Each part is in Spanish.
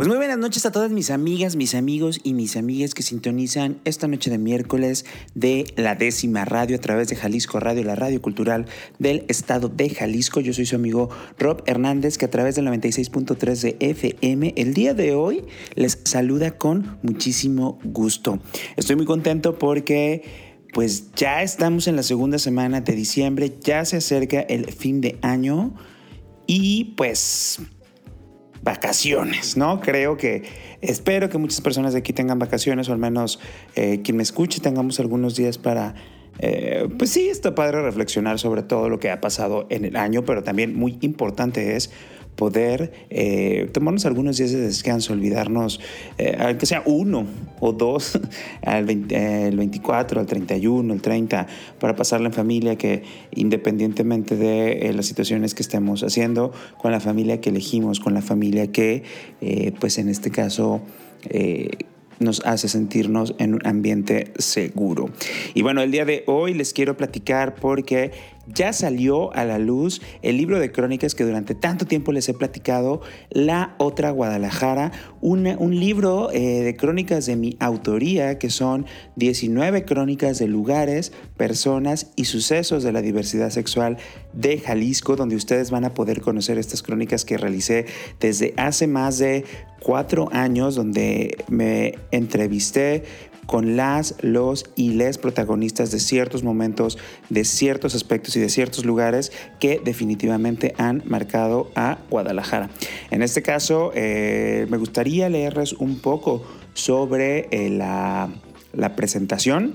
Pues muy buenas noches a todas mis amigas, mis amigos y mis amigas que sintonizan esta noche de miércoles de la décima radio a través de Jalisco Radio, la radio cultural del estado de Jalisco. Yo soy su amigo Rob Hernández que a través del 96.3 de FM el día de hoy les saluda con muchísimo gusto. Estoy muy contento porque pues ya estamos en la segunda semana de diciembre, ya se acerca el fin de año y pues vacaciones, ¿no? Creo que, espero que muchas personas de aquí tengan vacaciones, o al menos eh, quien me escuche tengamos algunos días para, eh, pues sí, está padre reflexionar sobre todo lo que ha pasado en el año, pero también muy importante es poder eh, tomarnos algunos días de descanso, olvidarnos, eh, aunque sea uno o dos, al el 24, al 31, el 30, para pasarla en familia, que independientemente de eh, las situaciones que estemos haciendo, con la familia que elegimos, con la familia que, pues en este caso, nos hace sentirnos en un ambiente seguro. Y bueno, el día de hoy les quiero platicar porque ya salió a la luz el libro de crónicas que durante tanto tiempo les he platicado, La Otra Guadalajara, un libro eh, de crónicas de mi autoría, que son 19 crónicas de lugares, personas y sucesos de la diversidad sexual de Jalisco, donde ustedes van a poder conocer estas crónicas que realicé desde hace más de cuatro años, donde me entrevisté con las, los y les protagonistas de ciertos momentos, de ciertos aspectos y de ciertos lugares que definitivamente han marcado a Guadalajara. En este caso, eh, me gustaría leerles un poco sobre eh, la, presentación.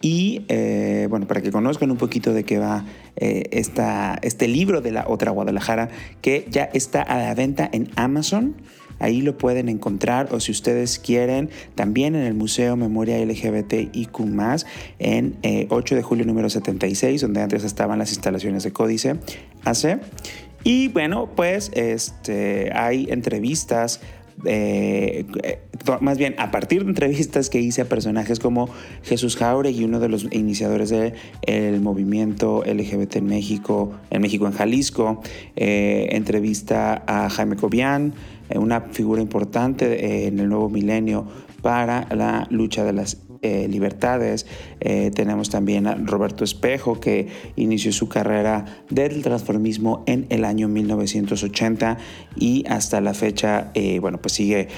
Y eh, bueno, para que conozcan un poquito de qué va este libro de la otra Guadalajara, que ya está a la venta en Amazon. Ahí lo pueden encontrar o si ustedes quieren, también en el Museo Memoria LGBTIQ, en 8 eh, de julio número 76, donde antes estaban las instalaciones de Códice AC. Y bueno, pues este, hay entrevistas eh, eh, más bien a partir de entrevistas que hice a personajes como Jesús Jauregui, uno de los iniciadores del movimiento LGBT en México, en México, en Jalisco, entrevista a Jaime Cobian, eh, una figura importante eh, en el nuevo milenio para la lucha de las eh, libertades. tenemos también a Roberto Espejo, que inició su carrera del transformismo en el año 1980 y hasta la fecha, bueno, pues sigue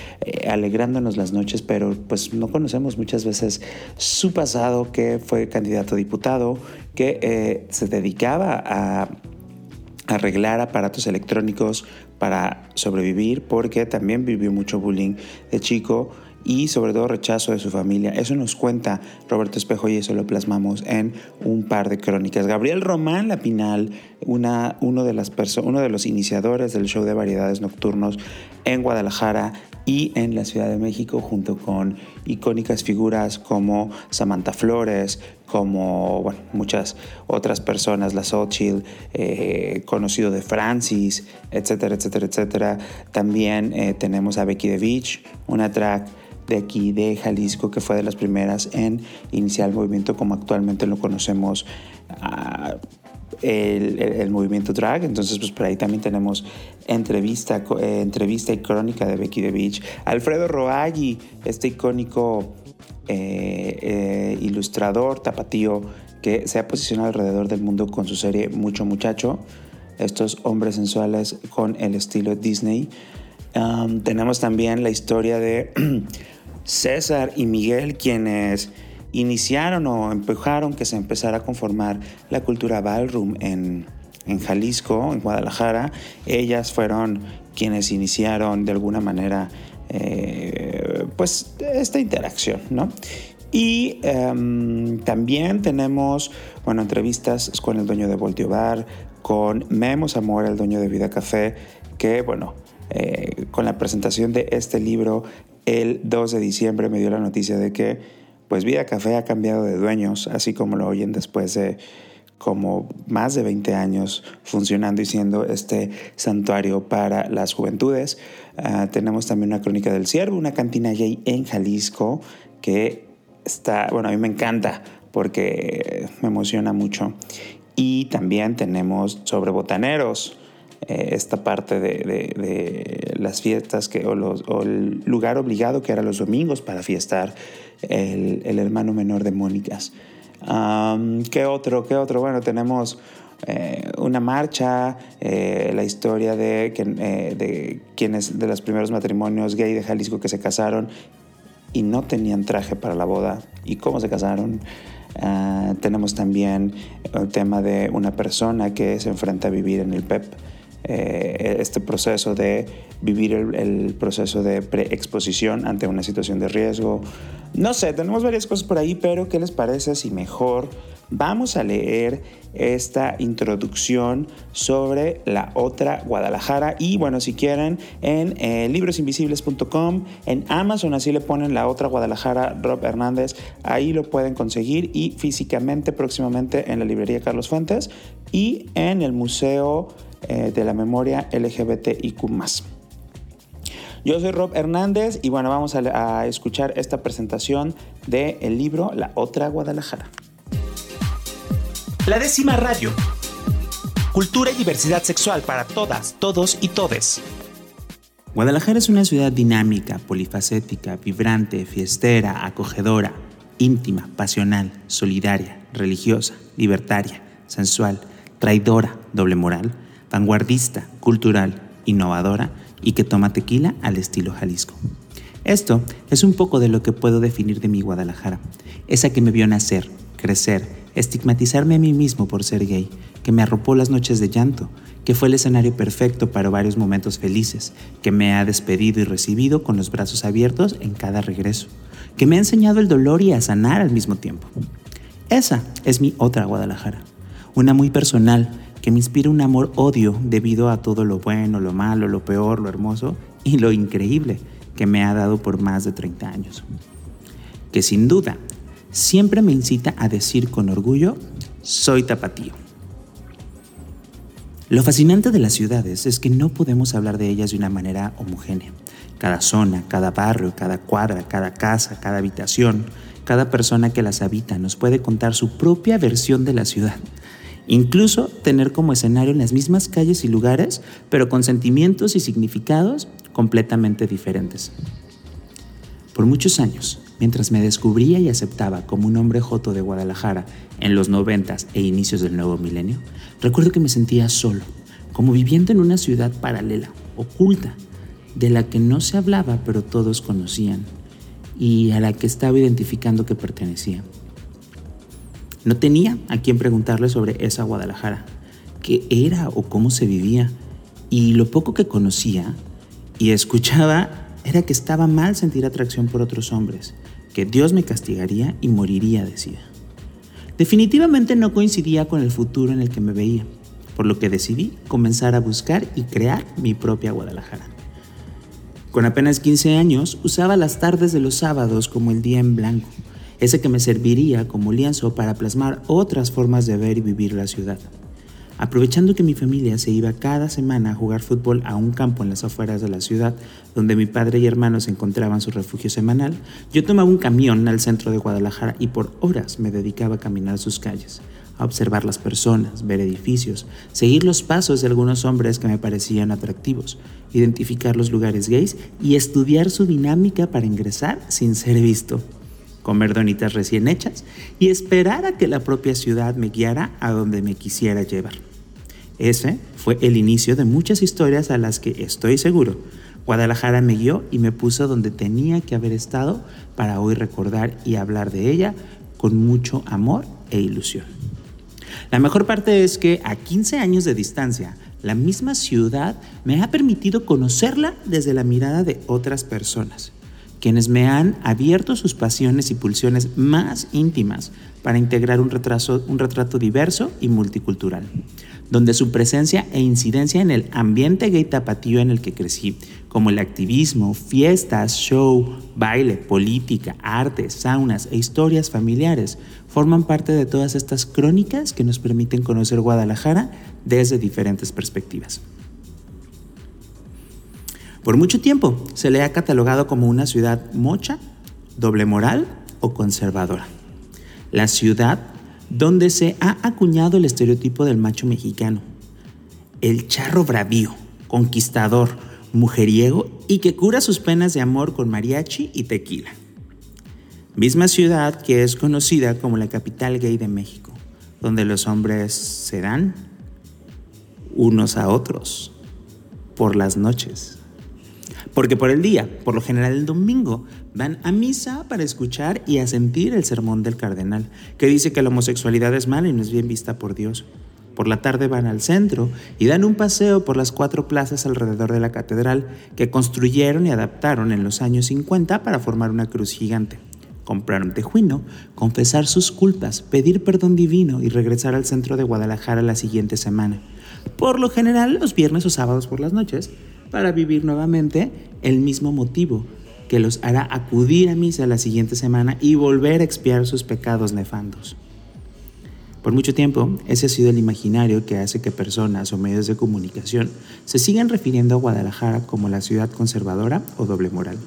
alegrándonos las noches, pero pues no conocemos muchas veces su pasado, que fue candidato a diputado, que se dedicaba a arreglar aparatos electrónicos para sobrevivir porque también vivió mucho bullying de chico y sobre todo rechazo de su familia. Eso nos cuenta Roberto Espejo y eso lo plasmamos en un par de crónicas. Gabriel Román Lapinal, una, uno, de las uno de los iniciadores del show de variedades nocturnos en Guadalajara, y en la Ciudad de México junto con icónicas figuras como Samantha Flores, como muchas otras personas, la Sochil, eh, conocido de Francis, etcétera, etcétera, etcétera. También eh, tenemos a Becky de Beach, una track de aquí de Jalisco que fue de las primeras en iniciar el movimiento como actualmente lo conocemos. Ah, el, movimiento drag. Entonces, pues por ahí también tenemos entrevista, eh, entrevista y crónica de Becky the Beach. Alfredo Roaggi, este icónico eh, eh, ilustrador tapatío que se ha posicionado alrededor del mundo con su serie Mucho Muchacho. Estos hombres sensuales con el estilo Disney. Tenemos también la historia de César y Miguel, quienes iniciaron o empujaron que se empezara a conformar la cultura ballroom en, Jalisco, en Guadalajara. Ellas fueron quienes iniciaron de alguna manera eh, pues esta interacción, ¿no? Y em, también tenemos, bueno, entrevistas con el dueño de Voltio Bar, con Memo Zamora, el dueño de Vida Café, que, bueno, eh, con la presentación de este libro el 2 de diciembre me dio la noticia de que pues Vida Café ha cambiado de dueños, así como lo oyen después de como más de 20 años funcionando y siendo este santuario para las juventudes. Ah, tenemos también una crónica del ciervo, una cantina gay en Jalisco que está, bueno, a mí me encanta porque me emociona mucho. Y también tenemos sobre botaneros, eh, esta parte de, las fiestas que, o, el lugar obligado que era los domingos para fiestar el, hermano menor de Mónicas. ¿Qué otro? ¿Qué otro? Bueno, tenemos eh, una marcha, eh, la historia de, de quienes de los primeros matrimonios gay de Jalisco que se casaron y no tenían traje para la boda y cómo se casaron. Ah, tenemos también el tema de una persona que se enfrenta a vivir en el PEP. Eh, este proceso de vivir el, proceso de preexposición ante una situación de riesgo. No sé, tenemos varias cosas por ahí, pero ¿qué les parece si mejor vamos a leer esta introducción sobre la otra Guadalajara? Y bueno, si quieren, en eh, librosinvisibles.com, en Amazon, así le ponen la otra Guadalajara, Rob Hernández, ahí lo pueden conseguir y físicamente próximamente en la librería Carlos Fuentes y en el Museo eh, de la memoria LGBTIQ. Yo soy Rob Hernández y bueno, vamos a, escuchar esta presentación del el libro La Otra Guadalajara. La décima radio. Cultura y diversidad sexual para todas, todos y todes. Guadalajara es una ciudad dinámica, polifacética, vibrante, fiestera, acogedora, íntima, pasional, solidaria, religiosa, libertaria, sensual, traidora, doble moral, vanguardista, cultural, innovadora y que toma tequila al estilo Jalisco. Esto es un poco de lo que puedo definir de mi Guadalajara, esa que me vio nacer, crecer, estigmatizarme a mí mismo por ser gay, que me arropó las noches de llanto, que fue el escenario perfecto para varios momentos felices, que me ha despedido y recibido con los brazos abiertos en cada regreso, que me ha enseñado el dolor y a sanar al mismo tiempo. Esa es mi otra Guadalajara, una muy personal, que me inspira un amor-odio debido a todo lo bueno, lo malo, lo peor, lo hermoso y lo increíble que me ha dado por más de 30 años. Que sin duda siempre me incita a decir con orgullo, soy tapatío. Lo fascinante de las ciudades es que no podemos hablar de ellas de una manera homogénea. Cada zona, cada barrio, cada cuadra, cada casa, cada habitación, cada persona que las habita nos puede contar su propia versión de la ciudad Incluso tener como escenario en las mismas calles y lugares, pero con sentimientos y significados completamente diferentes. Por muchos años, mientras me descubría y aceptaba como un hombre joto de Guadalajara en los noventas e inicios del nuevo milenio, recuerdo que me sentía solo, como viviendo en una ciudad paralela, oculta, de la que no se hablaba pero todos conocían y a la que estaba identificando que pertenecía. No tenía a quien preguntarle sobre esa Guadalajara, qué era o cómo se vivía. Y lo poco que conocía y escuchaba era que estaba mal sentir atracción por otros hombres, que Dios me castigaría y moriría, decía. Definitivamente no coincidía con el futuro en el que me veía, por lo que decidí comenzar a buscar y crear mi propia Guadalajara. Con apenas 15 años usaba las tardes de los sábados como el día en blanco ese que me serviría como lienzo para plasmar otras formas de ver y vivir la ciudad. Aprovechando que mi familia se iba cada semana a jugar fútbol a un campo en las afueras de la ciudad, donde mi padre y hermanos encontraban su refugio semanal, yo tomaba un camión al centro de Guadalajara y por horas me dedicaba a caminar sus calles, a observar las personas, ver edificios, seguir los pasos de algunos hombres que me parecían atractivos, identificar los lugares gays y estudiar su dinámica para ingresar sin ser visto comer donitas recién hechas y esperar a que la propia ciudad me guiara a donde me quisiera llevar. Ese fue el inicio de muchas historias a las que estoy seguro. Guadalajara me guió y me puso donde tenía que haber estado para hoy recordar y hablar de ella con mucho amor e ilusión. La mejor parte es que a 15 años de distancia, la misma ciudad me ha permitido conocerla desde la mirada de otras personas quienes me han abierto sus pasiones y pulsiones más íntimas para integrar un, un retrato diverso y multicultural, donde su presencia e incidencia en el ambiente gay tapatío en el que crecí, como el activismo, fiestas, show, baile, política, arte, saunas e historias familiares, forman parte de todas estas crónicas que nos permiten conocer Guadalajara desde diferentes perspectivas. Por mucho tiempo se le ha catalogado como una ciudad mocha, doble moral o conservadora. La ciudad donde se ha acuñado el estereotipo del macho mexicano, el charro bravío, conquistador, mujeriego y que cura sus penas de amor con mariachi y tequila. Misma ciudad que es conocida como la capital gay de México, donde los hombres se dan unos a otros por las noches. Porque por el día, por lo general el domingo, van a misa para escuchar y a sentir el sermón del cardenal, que dice que la homosexualidad es mala y no es bien vista por Dios. Por la tarde van al centro y dan un paseo por las cuatro plazas alrededor de la catedral que construyeron y adaptaron en los años 50 para formar una cruz gigante. Comprar un tejuino, confesar sus culpas, pedir perdón divino y regresar al centro de Guadalajara la siguiente semana. Por lo general los viernes o sábados por las noches, para vivir nuevamente el mismo motivo que los hará acudir a misa la siguiente semana y volver a expiar sus pecados nefandos. Por mucho tiempo, ese ha sido el imaginario que hace que personas o medios de comunicación se sigan refiriendo a Guadalajara como la ciudad conservadora o doble moral.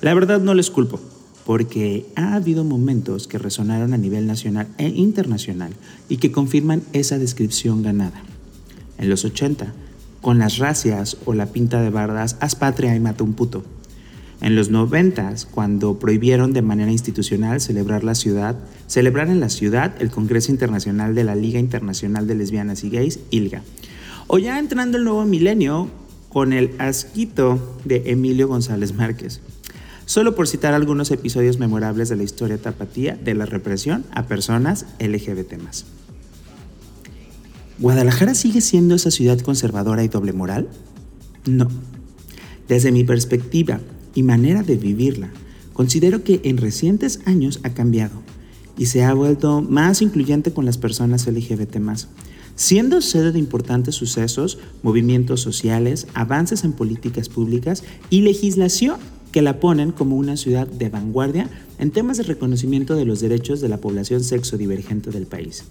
La verdad no les culpo, porque ha habido momentos que resonaron a nivel nacional e internacional y que confirman esa descripción ganada. En los 80, con las racias o la pinta de bardas, haz patria y mata un puto. En los 90, cuando prohibieron de manera institucional celebrar la ciudad, celebrar en la ciudad el Congreso Internacional de la Liga Internacional de Lesbianas y Gays, ILGA. O ya entrando el nuevo milenio con el asquito de Emilio González Márquez. Solo por citar algunos episodios memorables de la historia tapatía de la represión a personas LGBT. ¿Guadalajara sigue siendo esa ciudad conservadora y doble moral? No. Desde mi perspectiva y manera de vivirla, considero que en recientes años ha cambiado y se ha vuelto más incluyente con las personas LGBT siendo sede de importantes sucesos, movimientos sociales, avances en políticas públicas y legislación que la ponen como una ciudad de vanguardia en temas de reconocimiento de los derechos de la población sexodivergente del país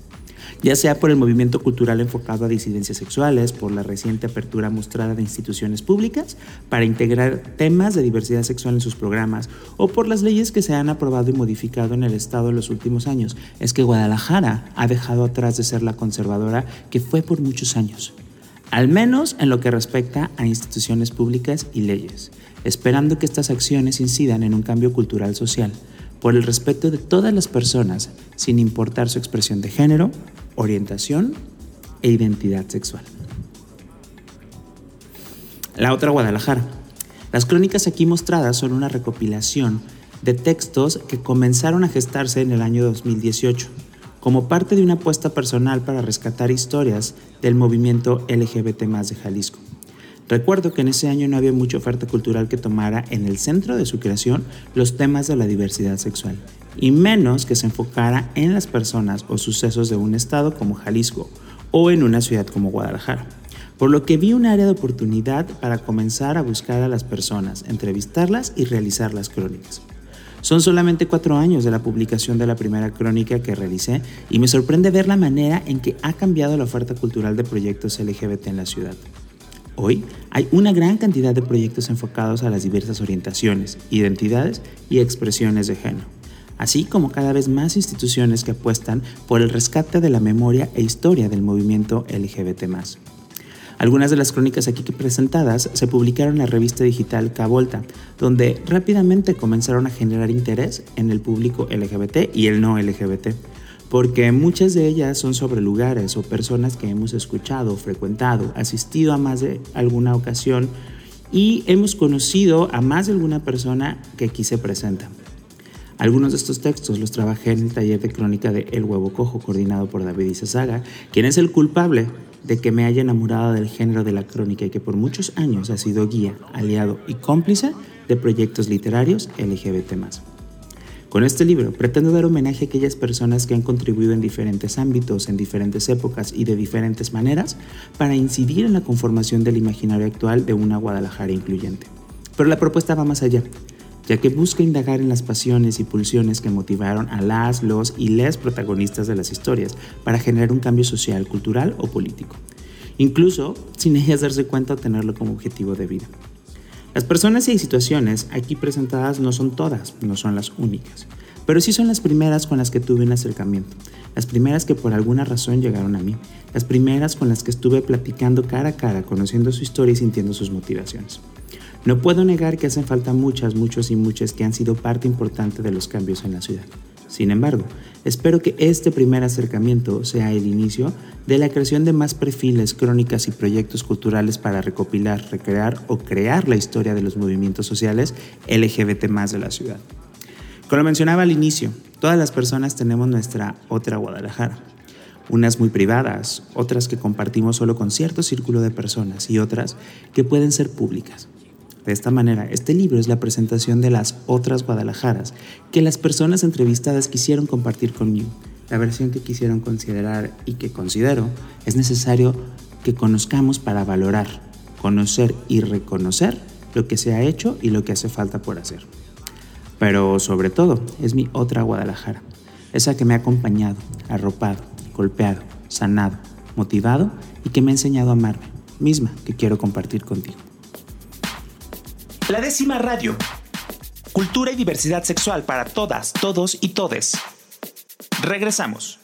ya sea por el movimiento cultural enfocado a disidencias sexuales, por la reciente apertura mostrada de instituciones públicas para integrar temas de diversidad sexual en sus programas, o por las leyes que se han aprobado y modificado en el Estado en los últimos años. Es que Guadalajara ha dejado atrás de ser la conservadora que fue por muchos años, al menos en lo que respecta a instituciones públicas y leyes, esperando que estas acciones incidan en un cambio cultural social por el respeto de todas las personas, sin importar su expresión de género, orientación e identidad sexual. La otra Guadalajara. Las crónicas aquí mostradas son una recopilación de textos que comenzaron a gestarse en el año 2018 como parte de una apuesta personal para rescatar historias del movimiento LGBT de Jalisco. Recuerdo que en ese año no había mucha oferta cultural que tomara en el centro de su creación los temas de la diversidad sexual y menos que se enfocara en las personas o sucesos de un estado como Jalisco o en una ciudad como Guadalajara. Por lo que vi un área de oportunidad para comenzar a buscar a las personas, entrevistarlas y realizar las crónicas. Son solamente cuatro años de la publicación de la primera crónica que realicé y me sorprende ver la manera en que ha cambiado la oferta cultural de proyectos LGBT en la ciudad. Hoy hay una gran cantidad de proyectos enfocados a las diversas orientaciones, identidades y expresiones de género así como cada vez más instituciones que apuestan por el rescate de la memoria e historia del movimiento LGBT. Algunas de las crónicas aquí presentadas se publicaron en la revista digital Cavolta, donde rápidamente comenzaron a generar interés en el público LGBT y el no LGBT, porque muchas de ellas son sobre lugares o personas que hemos escuchado, frecuentado, asistido a más de alguna ocasión y hemos conocido a más de alguna persona que aquí se presenta. Algunos de estos textos los trabajé en el taller de crónica de El Huevo Cojo, coordinado por David Izazaga, quien es el culpable de que me haya enamorado del género de la crónica y que por muchos años ha sido guía, aliado y cómplice de proyectos literarios LGBT. Con este libro pretendo dar homenaje a aquellas personas que han contribuido en diferentes ámbitos, en diferentes épocas y de diferentes maneras para incidir en la conformación del imaginario actual de una Guadalajara incluyente. Pero la propuesta va más allá, ya que busca indagar en las pasiones y pulsiones que motivaron a las, los y les protagonistas de las historias para generar un cambio social, cultural o político, incluso sin ellas darse cuenta o tenerlo como objetivo de vida. Las personas y situaciones aquí presentadas no son todas, no son las únicas, pero sí son las primeras con las que tuve un acercamiento, las primeras que por alguna razón llegaron a mí, las primeras con las que estuve platicando cara a cara, conociendo su historia y sintiendo sus motivaciones. No puedo negar que hacen falta muchas, muchos y muchas que han sido parte importante de los cambios en la ciudad. Sin embargo, espero que este primer acercamiento sea el inicio de la creación de más perfiles, crónicas y proyectos culturales para recopilar, recrear o crear la historia de los movimientos sociales LGBT más de la ciudad. Como mencionaba al inicio, todas las personas tenemos nuestra otra Guadalajara. Unas muy privadas, otras que compartimos solo con cierto círculo de personas y otras que pueden ser públicas. De esta manera, este libro es la presentación de las otras Guadalajaras que las personas entrevistadas quisieron compartir conmigo. La versión que quisieron considerar y que considero es necesario que conozcamos para valorar, conocer y reconocer lo que se ha hecho y lo que hace falta por hacer. Pero sobre todo, es mi otra Guadalajara, esa que me ha acompañado, arropado, golpeado, sanado, motivado y que me ha enseñado a amarme, misma que quiero compartir contigo. La décima radio. Cultura y diversidad sexual para todas, todos y todes. Regresamos.